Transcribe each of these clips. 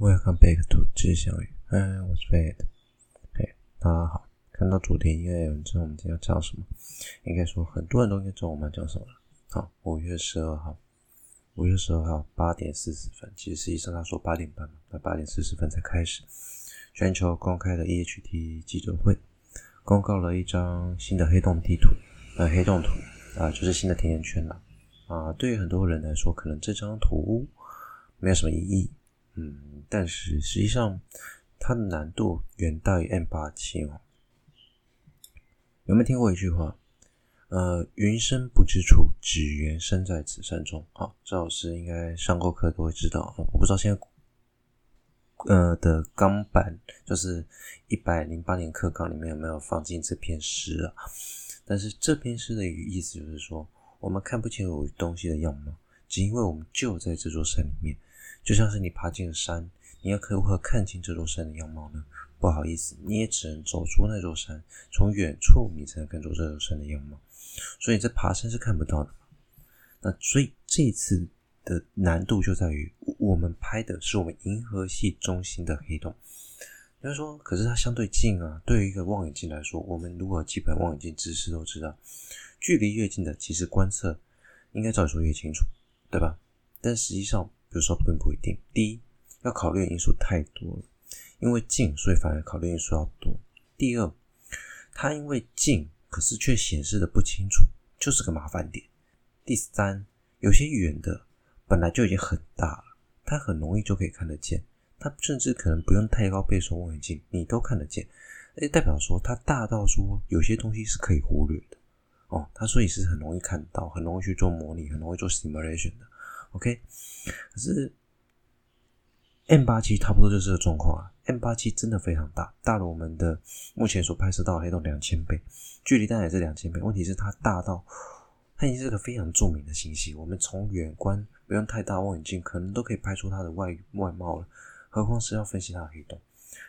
Welcome back to 知小雨。嗯，我是 Fred。嘿，大家好。看到主题，应该有人知道我们今天要讲什么。应该说，很多人都应该知道我们要讲什么了。好，五月十二号，五月十二号八点四十分。其实实际上他说八点半嘛，那八点四十分才开始。全球公开的 EHT 记者会，公告了一张新的黑洞地图，呃，黑洞图啊、就是新的甜甜圈了。啊、对于很多人来说，可能这张图没有什么意义。嗯，但是实际上它的难度远大于 M87 哦。有没有听过一句话？呃，云深不知处，只缘身在此山中。好，赵老师应该上过课都会知道。我不知道现在呃的钢板，就是一百零八年课纲里面有没有放进这篇诗啊？但是这篇诗的一个意思就是说，我们看不清楚东西的样貌，只因为我们就在这座山里面。就像是你爬进了山，你要如何看清这座山的样貌呢？不好意思，你也只能走出那座山，从远处你才能看出这座山的样貌。所以这爬山是看不到的。那所以这一次的难度就在于，我们拍的是我们银河系中心的黑洞。有人说，可是它相对近啊。对于一个望远镜来说，我们如果基本望远镜知识都知道，距离越近的，其实观测应该照理说越清楚，对吧？但实际上。比如说，并不一定。第一，要考虑的因素太多了，因为近，所以反而考虑因素要多。第二，它因为近，可是却显示的不清楚，就是个麻烦点。第三，有些远的本来就已经很大了，它很容易就可以看得见，它甚至可能不用太高倍数望远镜，你都看得见。诶，代表说它大到说有些东西是可以忽略的哦，它所以是很容易看到，很容易去做模拟，很容易做 simulation 的。OK，可是 M 八七差不多就是这个状况啊。M 八七真的非常大，大了我们的目前所拍摄到的黑洞两千倍，距离当然也是两千倍。问题是它大到它已经是个非常著名的星系，我们从远观不用太大望远镜，可能都可以拍出它的外外貌了。何况是要分析它的黑洞，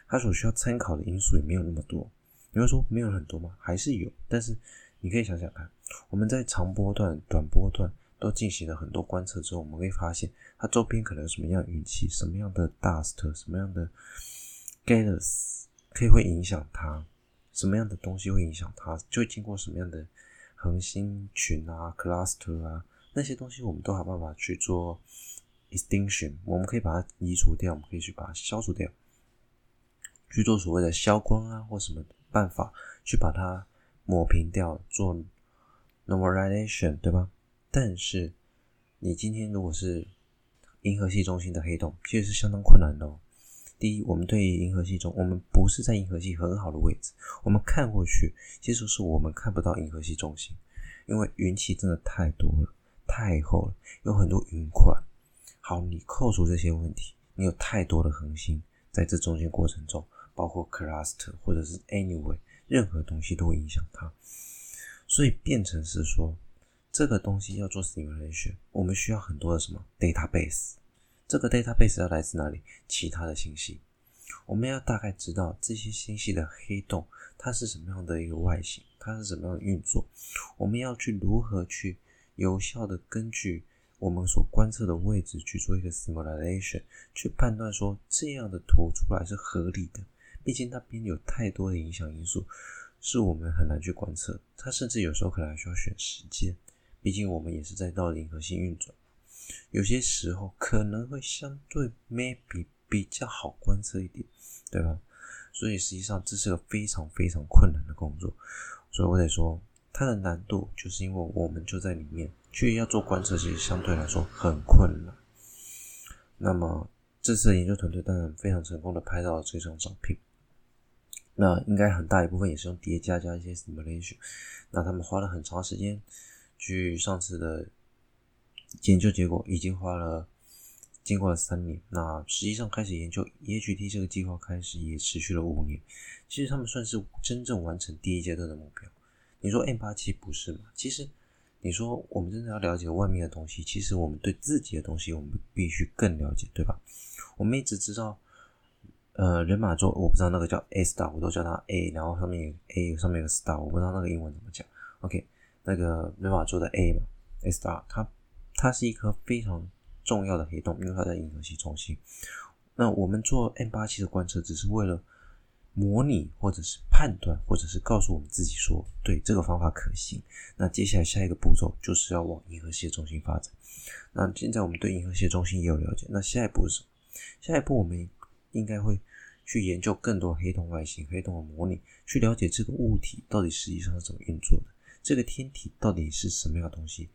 它所需要参考的因素也没有那么多。你会说没有很多吗？还是有，但是你可以想想看，我们在长波段、短波段。都进行了很多观测之后，我们会发现它周边可能有什么样的云气、什么样的 dust、什么样的 gas 可以会影响它，什么样的东西会影响它，就会经过什么样的恒星群啊、cluster 啊，那些东西我们都有办法去做 extinction，我们可以把它移除掉，我们可以去把它消除掉，去做所谓的消光啊或什么办法去把它抹平掉，做 normalization，对吧？但是，你今天如果是银河系中心的黑洞，其实是相当困难的哦。第一，我们对于银河系中，我们不是在银河系很好的位置，我们看过去，其实是我们看不到银河系中心，因为云气真的太多了，太厚了，有很多云块。好，你扣除这些问题，你有太多的恒星在这中间过程中，包括 cluster 或者是 anyway，任何东西都会影响它，所以变成是说。这个东西要做 simulation，我们需要很多的什么 database？这个 database 要来自哪里？其他的星系，我们要大概知道这些星系的黑洞它是什么样的一个外形，它是什么样的运作。我们要去如何去有效的根据我们所观测的位置去做一个 simulation，去判断说这样的图出来是合理的。毕竟那边有太多的影响因素，是我们很难去观测。它甚至有时候可能还需要选时间。毕竟我们也是在到银河系运转，有些时候可能会相对 maybe 比较好观测一点，对吧？所以实际上这是个非常非常困难的工作，所以我得说它的难度就是因为我们就在里面，去要做观测，其实相对来说很困难。那么这次研究团队当然非常成功的拍到了这张照片，那应该很大一部分也是用叠加加一些 simulation，那他们花了很长时间。据上次的研究结果，已经花了经过了三年。那实际上开始研究 EHT 这个计划开始也持续了五年。其实他们算是真正完成第一阶段的目标。你说 M87 不是吗？其实你说我们真的要了解外面的东西，其实我们对自己的东西我们必须更了解，对吧？我们一直知道，呃，人马座我不知道那个叫 A star，我都叫它 A，然后上面有 A，上面有个 star，我不知道那个英文怎么讲。OK。那个人马座的 A 嘛 star，它它是一颗非常重要的黑洞，因为它在银河系中心。那我们做 M87 的观测，只是为了模拟，或者是判断，或者是告诉我们自己说，对这个方法可行。那接下来下一个步骤就是要往银河系中心发展。那现在我们对银河系中心也有了解，那下一步是什么？下一步我们应该会去研究更多黑洞外形、黑洞的模拟，去了解这个物体到底实际上是怎么运作的，这个天体到底是什么样的东西。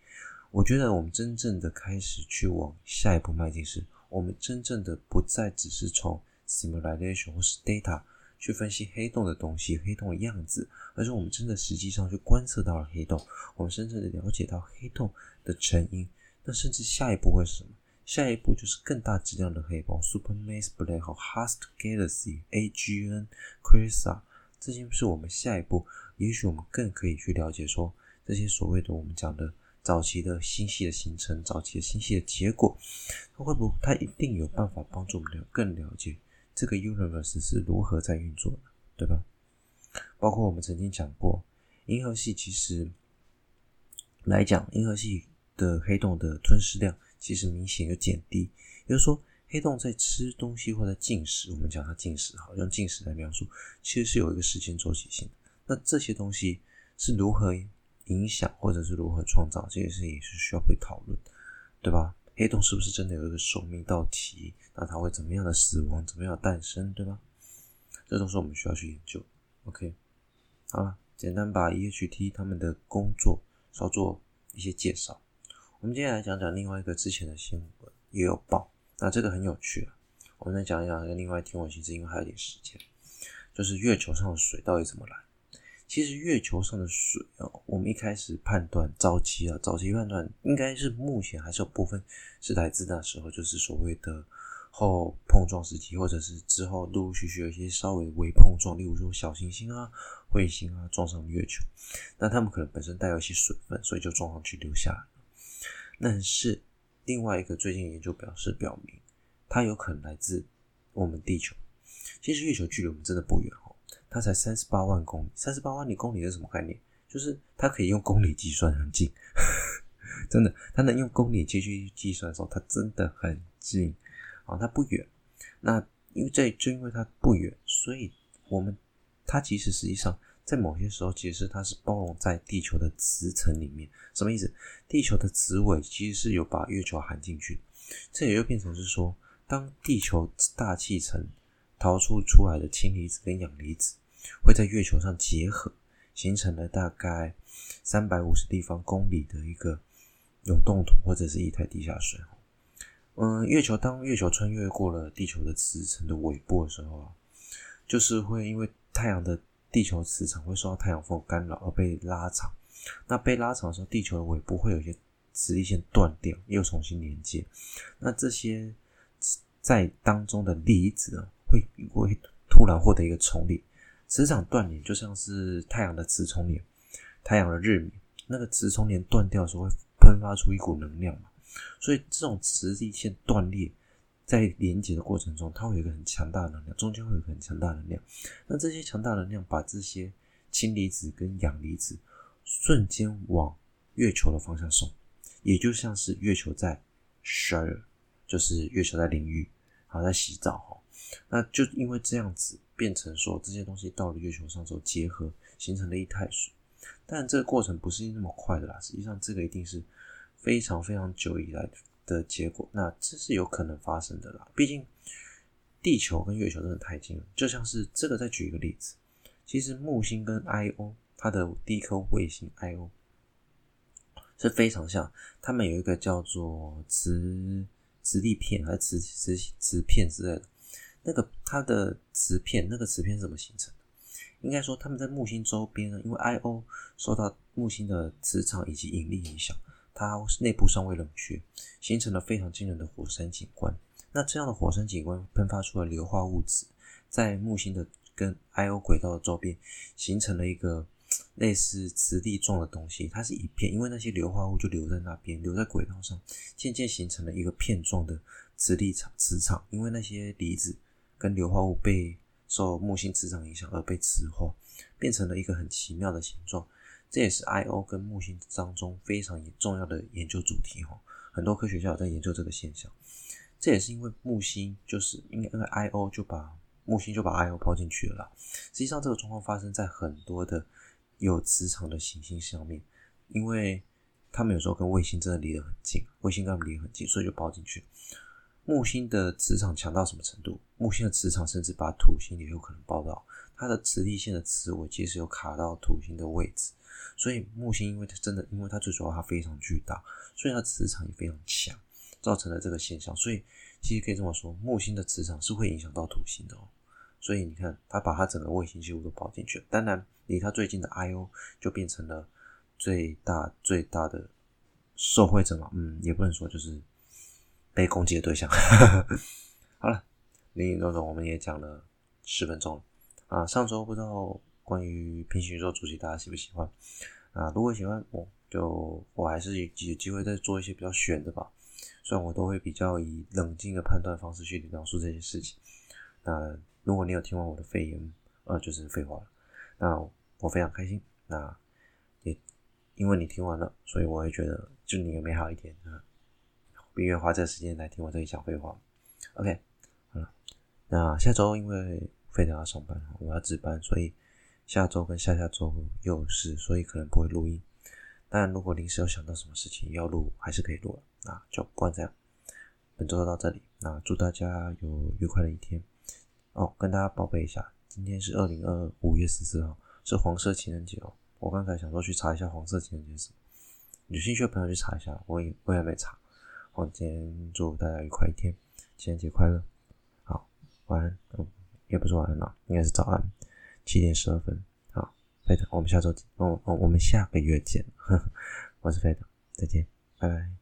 我觉得我们真正的开始去往下一步迈进时，我们真正的不再只是从 simulation 或是 data 去分析黑洞的东西、黑洞的样子，而是我们真的实际上去观测到了黑洞，我们真正的了解到黑洞的成因。那甚至下一步会是什么？下一步就是更大质量的黑洞，supermassive black hole、host galaxy、AGN、Quasar，这些是我们下一步，也许我们更可以去了解说这些所谓的我们讲的早期的星系的形成、早期的星系的结果，它会不会？它一定有办法帮助我们了更了解这个 universe 是如何在运作的，对吧？包括我们曾经讲过，银河系其实来讲，银河系。的黑洞的吞噬量其实明显有减低，也就是说，黑洞在吃东西或者进食，我们讲它进食，好用进食来描述，其实是有一个时间周期性的。那这些东西是如何影响，或者是如何创造，这件事也是需要被讨论，对吧？黑洞是不是真的有一个寿命到期？那它会怎么样的死亡，怎么样的诞生，对吧？这都是我们需要去研究。OK，好了，简单把 EHT 他们的工作稍作一些介绍。我们接下来讲讲另外一个之前的新闻也有报，那这个很有趣啊。我们再讲一讲另外天文其实，因为还有点时间，就是月球上的水到底怎么来？其实月球上的水啊，我们一开始判断早期啊，早期判断应该是目前还是有部分是来自那时候，就是所谓的后碰撞时期，或者是之后陆陆续续有一些稍微微碰撞，例如说小行星啊、彗星啊撞上月球，那它们可能本身带有一些水分，所以就撞上去留下来。但是另外一个最近研究表示表明，它有可能来自我们地球。其实月球距离我们真的不远哦，它才三十八万公里。三十八万里公里是什么概念？就是它可以用公里计算，很近。真的，它能用公里继续计算的时候，它真的很近啊，它不远。那因为这就因为它不远，所以我们它其实实际上。在某些时候，其实它是包容在地球的磁层里面。什么意思？地球的磁尾其实是有把月球含进去，这也就变成是说，当地球大气层逃出出来的氢离子跟氧离子会在月球上结合，形成了大概三百五十立方公里的一个永冻土或者是液态地下水。嗯，月球当月球穿越过了地球的磁层的尾部的时候啊，就是会因为太阳的地球磁场会受到太阳风干扰而被拉长，那被拉长的时候，地球的尾部会有些磁力线断掉，又重新连接。那这些在当中的离子啊，会会突然获得一个重力，磁场断连就像是太阳的磁重连，太阳的日冕，那个磁重连断掉的时候会喷发出一股能量嘛，所以这种磁力线断裂。在连接的过程中，它会有一个很强大的能量，中间会有一个很强大的能量。那这些强大能量把这些氢离子跟氧离子瞬间往月球的方向送，也就像是月球在 shower，就是月球在淋浴，好在洗澡哈。那就因为这样子变成说，这些东西到了月球上之后结合，形成了一态水。但这个过程不是那么快的啦，实际上这个一定是非常非常久以来的。结果，那这是有可能发生的啦。毕竟地球跟月球真的太近了，就像是这个。再举一个例子，其实木星跟 Io 它的第一颗卫星 Io 是非常像，他们有一个叫做磁磁力片还是磁磁磁片之类的。那个它的磁片，那个磁片是怎么形成的？应该说，他们在木星周边呢，因为 Io 受到木星的磁场以及引力影响。它内部尚未冷却，形成了非常惊人的火山景观。那这样的火山景观喷发出了硫化物质，在木星的跟 Io 轨道的周边形成了一个类似磁力状的东西。它是一片，因为那些硫化物就留在那边，留在轨道上，渐渐形成了一个片状的磁力场磁场。因为那些离子跟硫化物被受木星磁场影响而被磁化，变成了一个很奇妙的形状。这也是 Io 跟木星当中非常重要的研究主题哈，很多科学家有在研究这个现象。这也是因为木星就是因为 IO 就把木星就把 IO 抛进去了啦。实际上，这个状况发生在很多的有磁场的行星上面，因为他们有时候跟卫星真的离得很近，卫星跟他们离得很近，所以就抛进去。木星的磁场强到什么程度？木星的磁场甚至把土星也有可能包到，它的磁力线的磁尾其实有卡到土星的位置，所以木星因为它真的，因为它最主要它非常巨大，所以它磁场也非常强，造成了这个现象。所以其实可以这么说，木星的磁场是会影响到土星的哦。所以你看，它把它整个卫星几乎都包进去了，当然离它最近的 Io 就变成了最大最大的受惠者嘛，嗯，也不能说就是。被攻击的对象。好了，林林总总我们也讲了十分钟啊。上周不知道关于平行宇宙主题大家喜不喜欢啊？如果喜欢，我就我还是有机会再做一些比较玄的吧。虽然我都会比较以冷静的判断方式去描述这些事情。那如果你有听完我的废言，呃，就是废话了，那我非常开心。那也因为你听完了，所以我也觉得祝你有美好一天啊。不愿花这时间来听我这里讲废话。OK，好了，那下周因为非得要上班，我要值班，所以下周跟下下周又有事，所以可能不会录音。但如果临时有想到什么事情要录，还是可以录了。那就不管这样，本周就到这里。那祝大家有愉快的一天。哦，跟大家报备一下，今天是二零二五月十四号，是黄色情人节哦。我刚才想说去查一下黄色情人节是什么，有兴趣的朋友去查一下，我也我也没查。我今天祝大家愉快一天，情人节快乐！好，晚安。嗯，也不是晚安了，应该是早安。七点十二分。好，飞的，我们下周见。哦哦，我们下个月见。呵呵，我是飞的，再见，拜拜。